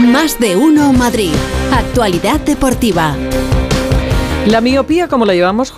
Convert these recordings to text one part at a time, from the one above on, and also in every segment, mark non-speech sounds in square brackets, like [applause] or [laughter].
Más de uno Madrid. Actualidad deportiva. La miopía, ¿cómo la llevamos?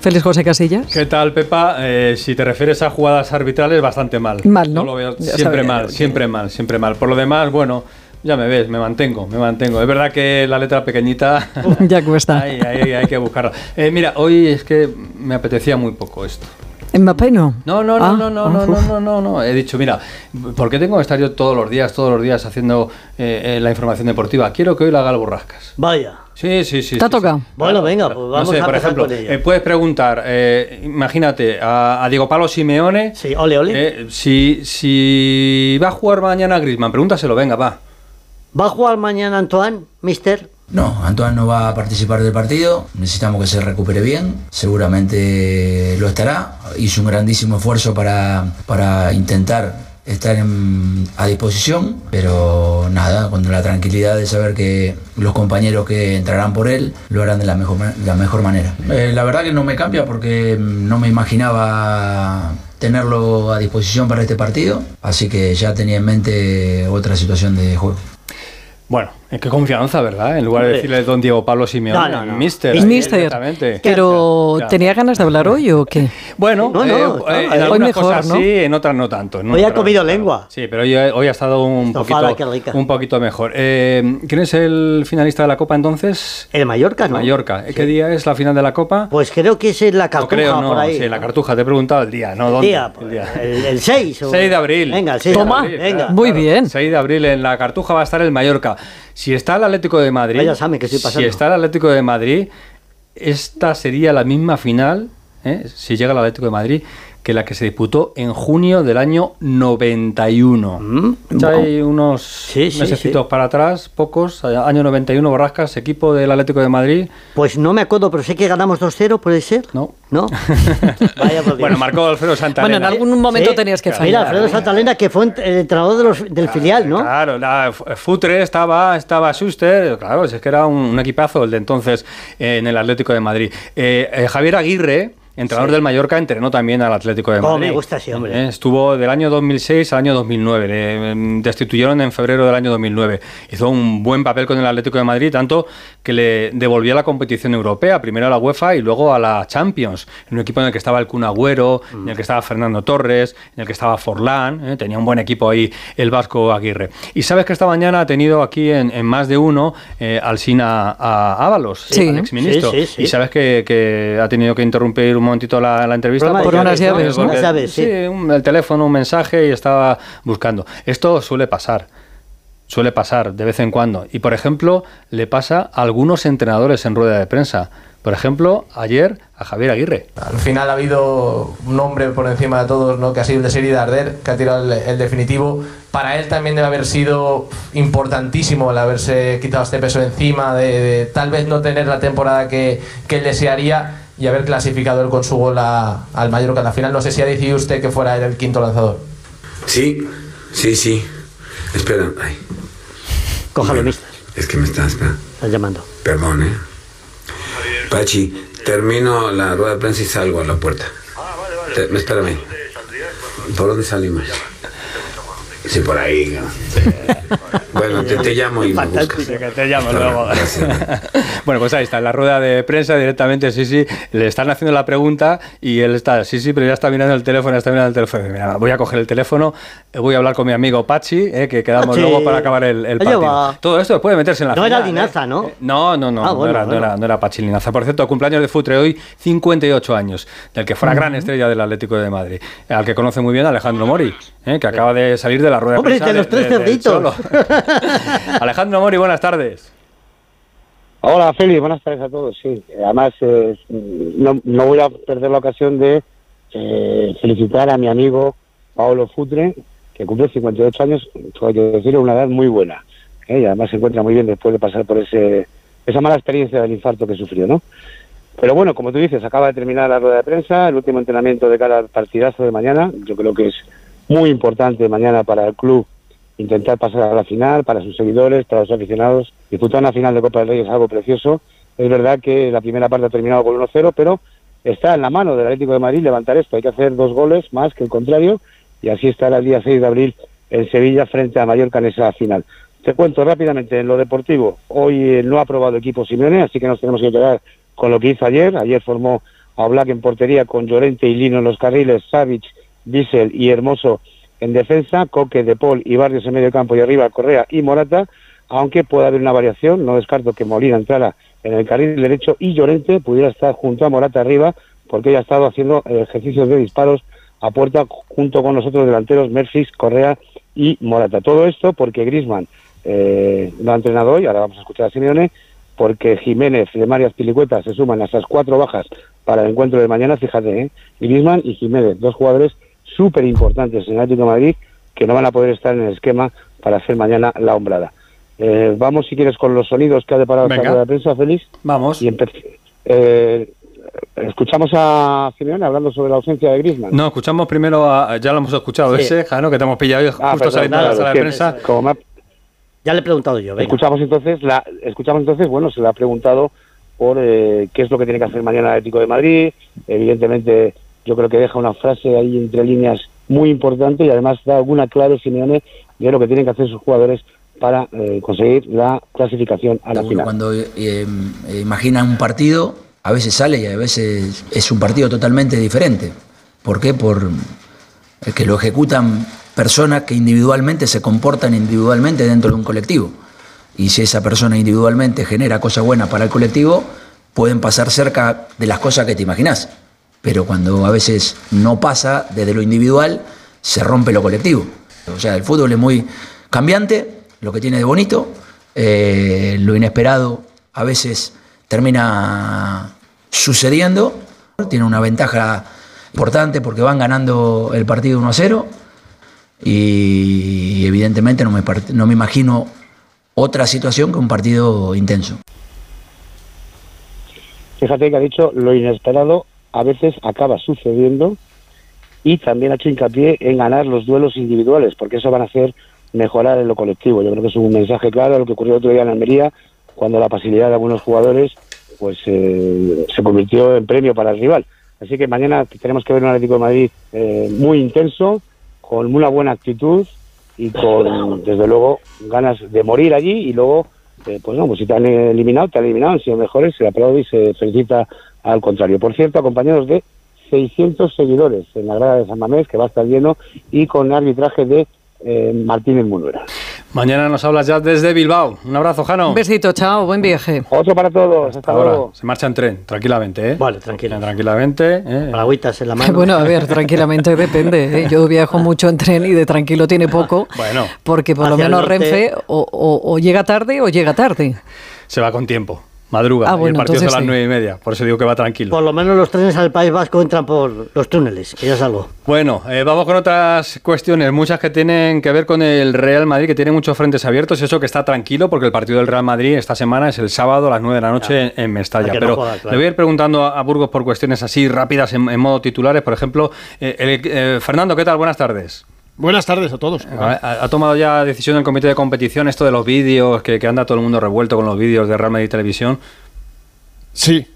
Félix José Casillas. ¿Qué tal, Pepa? Eh, si te refieres a jugadas arbitrales, bastante mal. Mal, ¿no? lo veo siempre sabía. mal, siempre mal, siempre mal. Por lo demás, bueno, ya me ves, me mantengo, me mantengo. Es verdad que la letra pequeñita... [laughs] Ya cuesta. [laughs] Ahí, ahí hay que buscarla. Eh, mira, hoy es que me apetecía muy poco esto. Mbappé no. No, no, no, Ah, no, no, no, no, no, no, no. He dicho, mira, ¿por qué tengo que estar yo todos los días, todos los días haciendo eh, eh, la información deportiva? Quiero que hoy la haga el Borrascas. Vaya. Sí, sí, sí. ¿Te ha sí, sí. tocado? Bueno, venga, pues No vamos sé, a por ejemplo, con ello. eh, puedes preguntar, eh, imagínate, a, a Diego Pablo Simeone, Sí, ole, ole. eh, si, si va a jugar mañana Griezmann, pregúntaselo, venga, va. ¿Va a jugar mañana Antoine, mister? No, Antoine no va a participar del partido, necesitamos que se recupere bien, seguramente lo estará, hizo un grandísimo esfuerzo para, para intentar estar en- a disposición, pero nada, con la tranquilidad de saber que los compañeros que entrarán por él lo harán de la mejor, la mejor manera. Eh, la verdad que no me cambia porque mm, no me imaginaba tenerlo a disposición para este partido, así que ya tenía en mente otra situación de juego. Bueno, en qué confianza, ¿verdad? En lugar de decirle don Diego Pablo Simeone, No, no, no. mister. Es Mister. Pero Ya. ¿tenía ganas de hablar hoy o qué? [laughs] Bueno, No, no, eh, eh, en hoy algunas mejor, cosas ¿no? sí, en otras no tanto. Hoy ha comido claro, lengua. Sí, pero hoy, hoy ha estado un Estofada, poquito, un poquito mejor. Eh, ¿Quién es el finalista de la Copa entonces? El Mallorca, ¿no? Mallorca. ¿Qué día es la final de la Copa? Pues creo que es en la no cartuja creo, no. por ahí. Sí, la cartuja. Te he preguntado el día, ¿no? El ¿Dónde? día, pues, el, el 6. o- [laughs] 6 de abril. Venga, el 6 Toma. de abril. Venga. Muy bien. 6 de abril en la Cartuja va a estar el Mallorca. Si está el Atlético de Madrid, Vaya examen que estoy pasando. si está el Atlético de Madrid, esta sería la misma final, ¿eh? si llega el Atlético de Madrid, que la que se disputó en junio del año 91. Mm, Ya hay unos Sí, sí, mesecitos sí. para atrás, pocos, año 91, Borrascas, equipo del Atlético de Madrid. Pues no me acuerdo, pero sé que ganamos 2-0, ¿puede ser? No. ¿No? [laughs] Vaya por Dios. Bueno, marcó Alfredo Santana. Bueno, en algún momento Sí. tenías que fallar. Mira, Alfredo Santalena, que fue el entrenador de los- del filial, ¿no? Claro, la, Futre estaba, estaba Schuster, claro, es que era un, un equipazo el de entonces eh, en el Atlético de Madrid. Eh, eh, Javier Aguirre, entrenador del Mallorca, entrenó también al Atlético de Cómo Madrid. me gusta ese hombre. Eh, estuvo del año 2006 al año 2009, le em, destituyeron en febrero del año 2009. Hizo un buen papel con el Atlético de Madrid, tanto que le devolvió a la competición europea, primero a la UEFA y luego a la Champions, en un equipo en el que estaba el Kun Agüero, en el que estaba Fernando Torres, en el que estaba Forlán, eh, tenía un buen equipo ahí el Vasco Aguirre. Y sabes que esta mañana ha tenido aquí en, en más de uno eh, al Sina a Ábalos, Sí. al exministro. Sí, sí, sí. Y sabes que, que ha tenido que interrumpir un momentito la, la entrevista. Por unas llaves, llaves, ¿no? ¿no? Unas llaves, sí. un- el teléfono, un mensaje y estaba buscando. Esto suele pasar. Suele pasar de vez en cuando. Y por ejemplo, le pasa a algunos entrenadores en rueda de prensa. Por ejemplo, ayer a Javier Aguirre. Al final ha habido un hombre por encima de todos, ¿no? que ha sido el de Seri Darder, que ha tirado el, el definitivo. Para él también debe haber sido importantísimo el haberse quitado este peso encima, de, de tal vez no tener la temporada que, que él desearía y haber clasificado él con su gol a- al Mallorca. Al final no sé si ha decidido usted que fuera él el quinto lanzador. Sí, sí, sí. Espera, ay. Cójalo, Bueno, mister. Es que me está, espera. Están llamando. Perdón, ¿eh? Pachi, termino la rueda de prensa y salgo a la puerta. Te- espérame. ¿Por dónde salimos? Sí, por ahí. ¿no? Bueno, te, te llamo y me buscas. Que te llamo Hasta luego. [laughs] bueno, pues ahí está, en la rueda de prensa directamente, sí, sí, le están haciendo la pregunta y él está, sí, sí, pero ya está mirando el teléfono, ya está mirando el teléfono. Mira, voy a coger el teléfono, eh, voy a hablar con mi amigo Pachi, eh, que quedamos Pachi. luego para acabar el, el partido. va. Todo esto puede meterse en la No final, era Linaza, ¿no? Eh, No, no, no, Ah, no, bueno, era, no, bueno. era, no era Pachi Linaza. Por cierto, cumpleaños de Futre hoy, 58 años, del que fuera gran estrella del Atlético de Madrid, al que conoce muy bien Alejandro Mori, eh, que acaba de salir de la rueda Hombre, de los tres cerditos. [laughs] Alejandro Mori, buenas tardes. Hola, Félix, buenas tardes a todos. Sí, además eh, no, no voy a perder la ocasión de eh, felicitar a mi amigo Paolo Futre, que cumple 58 años, hay que decirlo, una edad muy buena. ¿eh? Y además se encuentra muy bien después de pasar por ese esa mala experiencia del infarto que sufrió, ¿no? Pero bueno, como tú dices, acaba de terminar la rueda de prensa, el último entrenamiento de cara al partidazo de mañana. Yo creo que es muy importante mañana para el club intentar pasar a la final, para sus seguidores, para los aficionados. Disputar una final de Copa del Rey es algo precioso. Es verdad que la primera parte ha terminado con 1-0, pero está en la mano del Atlético de Madrid levantar esto. Hay que hacer dos goles más que el contrario y así estará el día 6 de abril en Sevilla frente a Mallorca en esa final. Te cuento rápidamente en lo deportivo. Hoy eh, no ha aprobado equipo Simeone, así que nos tenemos que quedar con lo que hizo ayer. Ayer formó a Black en portería con Llorente y Lino en los carriles, Savic, Diesel y Hermoso en defensa, Coque, De Paul y Barrios en medio campo y arriba Correa y Morata, aunque puede haber una variación, no descarto que Molina entrara en el carril derecho y Llorente pudiera estar junto a Morata arriba porque ella ha estado haciendo ejercicios de disparos a puerta junto con los otros delanteros Mercis, Correa y Morata. Todo esto porque Grisman eh, lo ha entrenado hoy, ahora vamos a escuchar a Simeone, porque Jiménez de Marias Pilicueta se suman a esas cuatro bajas para el encuentro de mañana, fíjate, ¿eh? Griezmann y Jiménez, dos jugadores súper importantes en el Atlético de Madrid que no van a poder estar en el esquema para hacer mañana la hombrada. Eh, vamos, si quieres, con los sonidos que ha deparado rueda de prensa, Félix. Vamos. Y eh, escuchamos a Simeone hablando sobre la ausencia de Griezmann. No, escuchamos primero, a, ya lo hemos escuchado, Sí. ese, Jano, que te hemos pillado Ah, justo perdón, saliendo de la sala de prensa. Como me ha- Ya le he preguntado yo, venga. Escuchamos entonces, la, escuchamos entonces, bueno, se le ha preguntado por eh, qué es lo que tiene que hacer mañana el Atlético de Madrid. Evidentemente, yo creo que deja una frase ahí entre líneas muy importante y además da alguna clave Simeone de lo que tienen que hacer sus jugadores para eh, conseguir la clasificación a la final. cuando eh, eh, imagina un partido, a veces sale y a veces es un partido totalmente diferente. ¿Por qué? Por eh, que lo ejecutan personas que individualmente se comportan individualmente dentro de un colectivo. Y si esa persona individualmente genera cosas buenas para el colectivo, pueden pasar cerca de las cosas que te imaginas. Pero cuando a veces no pasa desde lo individual, se rompe lo colectivo. O sea, el fútbol es muy cambiante, lo que tiene de bonito, eh, lo inesperado a veces termina sucediendo, tiene una ventaja importante porque van ganando el partido 1 a 0 y evidentemente no me, no me imagino otra situación que un partido intenso. Fíjate que ha dicho lo inesperado a veces acaba sucediendo y también ha hecho hincapié en ganar los duelos individuales, porque eso van a hacer mejorar en lo colectivo. Yo creo que es un mensaje claro a lo que ocurrió el otro día en Almería, cuando la pasividad de algunos jugadores pues eh, se convirtió en premio para el rival. Así que mañana tenemos que ver un Atlético de Madrid eh, muy intenso, con una buena actitud y con, desde luego, ganas de morir allí y luego, eh, pues no, pues si te han eliminado, te han eliminado, han sido mejores, se aplaude y se felicita al contrario. Por cierto, acompañados de 600 seguidores en la grada de San Mamés, que va a estar lleno, y con arbitraje de eh, Martínez Munuera. Mañana nos hablas ya desde Bilbao. Un abrazo, Jano. Un besito, chao, buen viaje. Otro para todos, hasta, Hasta ahora. luego. Se marcha en tren, tranquilamente, ¿eh? Vale, tranquilo. Tranquilamente. ¿eh? Paragüitas en la mano. Bueno, a ver, [laughs] tranquilamente depende. ¿eh? Yo viajo mucho en tren y de tranquilo tiene poco. Bueno. Porque por lo menos norte. Renfe o, o- o llega tarde o llega tarde. Se va con tiempo. Madruga. Ah, y el partido es a las sí. nueve y media. Por eso digo que va tranquilo. Por lo menos los trenes al País Vasco entran por los túneles, que ya es algo. Bueno, eh, vamos con otras cuestiones, muchas que tienen que ver con el Real Madrid, que tiene muchos frentes abiertos, eso que está tranquilo, porque el partido del Real Madrid esta semana es el sábado a las 9 de la noche en, en Mestalla. No Pero juega, claro. le voy a ir preguntando a, a Burgos por cuestiones así rápidas en, en modo titulares. Por ejemplo, eh, el- eh, Fernando, ¿qué tal? Buenas tardes. Buenas tardes a todos. Ha, ha tomado ya decisión el comité de competición esto de los vídeos, que, que anda todo el mundo revuelto con los vídeos de Real Madrid Televisión. Sí,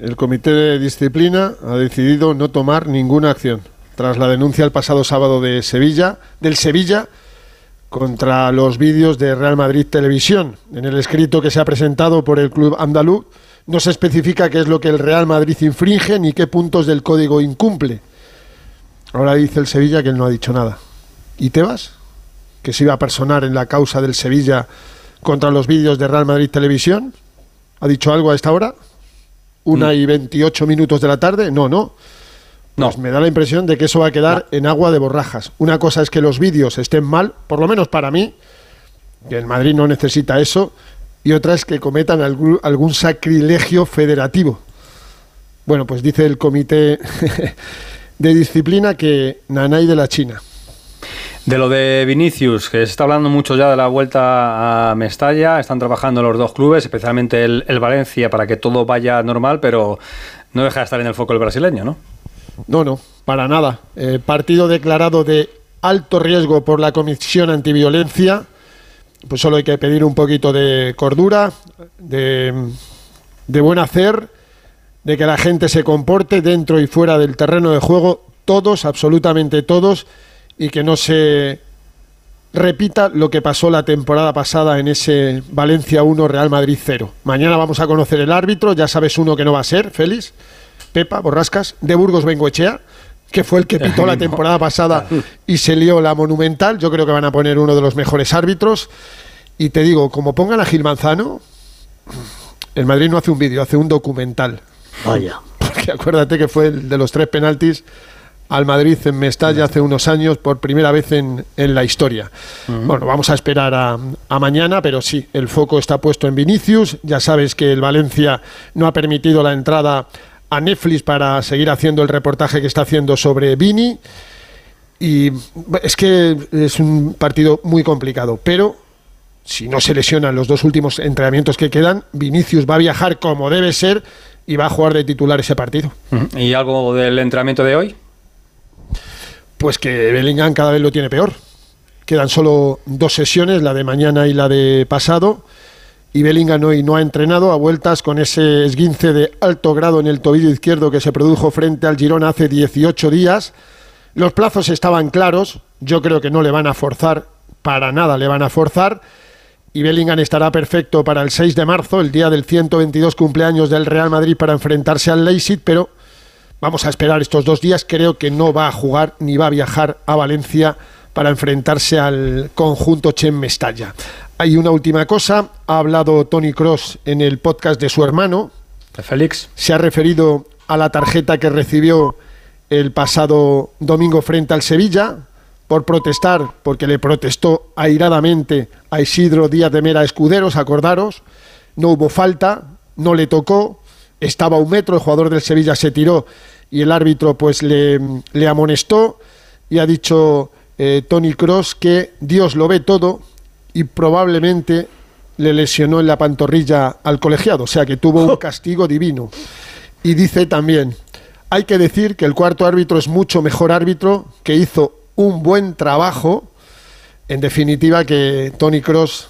el Comité de Disciplina ha decidido no tomar ninguna acción tras la denuncia el pasado sábado de Sevilla, del Sevilla contra los vídeos de Real Madrid Televisión. En el escrito que se ha presentado por el club andaluz no se especifica qué es lo que el Real Madrid infringe ni qué puntos del código incumple. Ahora dice el Sevilla que él no ha dicho nada. ¿Y Tebas? Que se iba a personar en la causa del Sevilla contra los vídeos de Real Madrid Televisión. ¿Ha dicho algo a esta hora? ¿Una y 28 minutos de la tarde? No, no. No. Pues me da la impresión de que eso va a quedar en agua de borrajas. Una cosa es que los vídeos estén mal, por lo menos para mí, que el Madrid no necesita eso, y otra es que cometan algún, algún sacrilegio federativo. Bueno, pues dice el comité [laughs] de disciplina que Nanay de la China. De lo de Vinicius, que se está hablando mucho ya de la vuelta a Mestalla, están trabajando los dos clubes, especialmente el, Valencia, para que todo vaya normal, pero no deja de estar en el foco el brasileño, ¿no? No, no, para nada. Eh, partido declarado de alto riesgo por la Comisión Antiviolencia. Pues solo hay que pedir un poquito de cordura, de, de buen hacer, de que la gente se comporte dentro y fuera del terreno de juego, todos, absolutamente todos, y que no se repita lo que pasó la temporada pasada en ese Valencia 1 Real Madrid 0. Mañana vamos a conocer el árbitro, ya sabes uno que no va a ser, Félix, Pepa, Borrascas, de Burgos Bengoechea, que fue el que pitó la temporada pasada [laughs] y se lió la monumental. Yo creo que van a poner uno de los mejores árbitros. Y te digo, como pongan a Gil Manzano, el Madrid no hace un vídeo, hace un documental. Vaya. [laughs] Porque acuérdate que fue el de los tres penaltis al Madrid en Mestalla hace unos años por primera vez en, en la historia. Bueno, vamos a esperar a, a mañana, pero sí, el foco está puesto en Vinicius. Ya sabes que el Valencia no ha permitido la entrada a Netflix para seguir haciendo el reportaje que está haciendo sobre Vini. Y es que es un partido muy complicado, pero si no se lesionan los dos últimos entrenamientos que quedan, Vinicius va a viajar como debe ser y va a jugar de titular ese partido. ¿Y algo del entrenamiento de hoy? Pues que Bellingham cada vez lo tiene peor. Quedan solo dos sesiones, la de mañana y la de pasado. Y Bellingham hoy no ha entrenado a vueltas con ese esguince de alto grado en el tobillo izquierdo que se produjo frente al Girona hace 18 días. Los plazos estaban claros. Yo creo que no le van a forzar, para nada le van a forzar. Y Bellingham estará perfecto para el 6 de marzo, el día del 122 cumpleaños del Real Madrid, para enfrentarse al Leipzig, pero Vamos a esperar estos dos días. Creo que no va a jugar ni va a viajar a Valencia para enfrentarse al conjunto Chen Mestalla. Hay una última cosa. Ha hablado Tony Cross en el podcast de su hermano. De Félix. Se ha referido a la tarjeta que recibió el pasado domingo frente al Sevilla por protestar, porque le protestó airadamente a Isidro Díaz de Mera Escuderos, acordaros. No hubo falta, no le tocó, estaba a un metro, el jugador del Sevilla se tiró y el árbitro pues le, le amonestó y ha dicho eh, Tony Cross que Dios lo ve todo y probablemente le lesionó en la pantorrilla al colegiado, o sea que tuvo un [laughs] castigo divino. Y dice también, hay que decir que el cuarto árbitro es mucho mejor árbitro, que hizo un buen trabajo, en definitiva que Tony Cross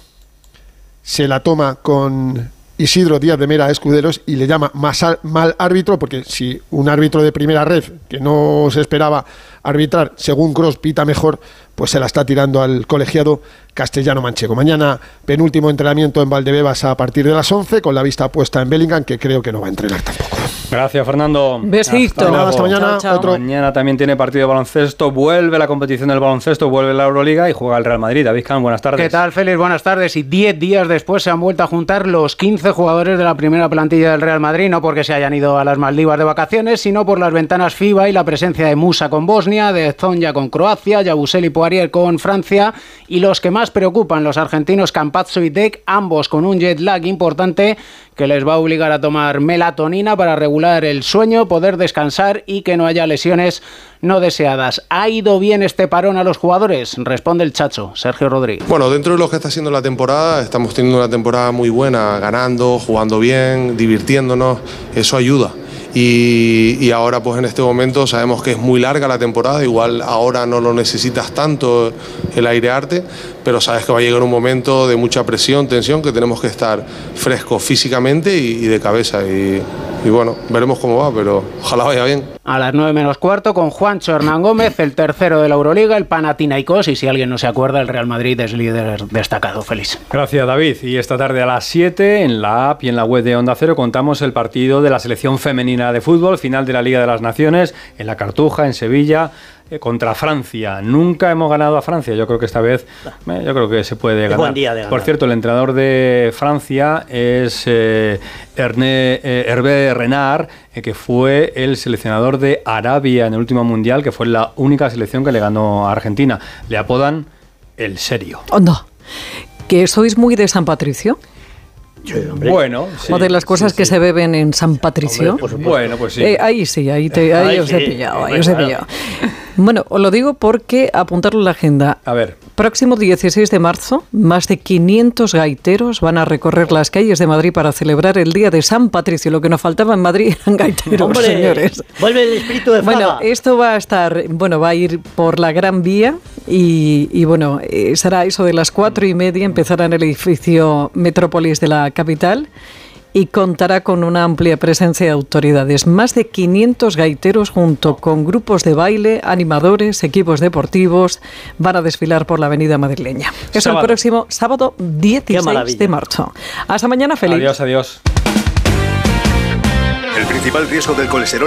se la toma con Isidro Díaz de Mera Escuderos y le llama mal árbitro porque si un árbitro de primera red que no se esperaba arbitrar, según Cross pita mejor, pues se la está tirando al colegiado castellano manchego. Mañana penúltimo entrenamiento en Valdebebas a partir de las 11 con la vista puesta en Bellingham que creo que no va a entrenar tampoco. Gracias, Fernando. Besito. Hasta, hasta mañana. Chao, chao. Otro. Mañana también tiene partido de baloncesto, vuelve la competición del baloncesto, vuelve la Euroliga y juega el Real Madrid. David Can, buenas tardes. ¿Qué tal, Félix? Buenas tardes. Y 10 días después se han vuelto a juntar los 15 jugadores de la primera plantilla del Real Madrid, no porque se hayan ido a las Maldivas de vacaciones, sino por las ventanas FIBA y la presencia de Musa con Bosnia, de Zonja con Croacia, Yabusel y Poirier con Francia, y los que más preocupan, los argentinos Campazzo y Deck, ambos con un jet lag importante que les va a obligar a tomar melatonina para regular el sueño, poder descansar y que no haya lesiones no deseadas. ¿Ha ido bien este parón a los jugadores? Responde el chacho, Sergio Rodríguez. Bueno, dentro de lo que está siendo la temporada, estamos teniendo una temporada muy buena, ganando, jugando bien, divirtiéndonos, eso ayuda. Y, ahora pues en este momento sabemos que es muy larga la temporada, igual ahora no lo necesitas tanto el airearte, pero sabes que va a llegar un momento de mucha presión, tensión, que tenemos que estar frescos físicamente y, y de cabeza. Y, y bueno, veremos cómo va, pero ojalá vaya bien. A las 9 menos cuarto con Juancho Hernán Gómez, el tercero de la Euroliga, el Panathinaikos y si alguien no se acuerda, el Real Madrid es líder destacado. Feliz. Gracias, David. Y esta tarde a las 7 en la app y en la web de Onda Cero contamos el partido de la selección femenina de fútbol, final de la Liga de las Naciones, en la Cartuja, en Sevilla, contra Francia. Nunca hemos ganado a Francia. Yo creo que esta vez, eh, yo creo que se puede ganar. buen día de ganar. Por cierto, el entrenador de Francia es eh, Herné, eh, Hervé Renard, eh, que fue el seleccionador de Arabia en el último mundial, que fue la única selección que le ganó a Argentina. Le apodan el serio. Onda. ¿Que sois muy de San Patricio? Bueno, sí, o de las cosas sí, que sí. se beben en San Patricio. Hombre. Bueno, pues sí. Eh, ahí sí, ahí, te, ahí Ahí os he sí, pillado, ahí os he pillado. Bueno, os lo digo porque apuntarlo en la agenda. A ver, Próximo 16 de marzo, más de 500 gaiteros van a recorrer las calles de Madrid para celebrar el Día de San Patricio. Lo que nos faltaba en Madrid [laughs] eran gaiteros, Hombre, señores. vuelve el espíritu de Bueno, Fraga. esto va a estar, bueno, va a ir por la Gran Vía y, y, bueno, eh, será eso de las cuatro y media, empezará en el edificio Metrópolis de la capital y contará con una amplia presencia de autoridades. Más de 500 gaiteros junto con grupos de baile, animadores, equipos deportivos van a desfilar por la avenida madrileña. Es Sábado. el próximo sábado 16 maravilla. de marzo. Hasta mañana, feliz. Adiós, adiós. El principal riesgo del colesterol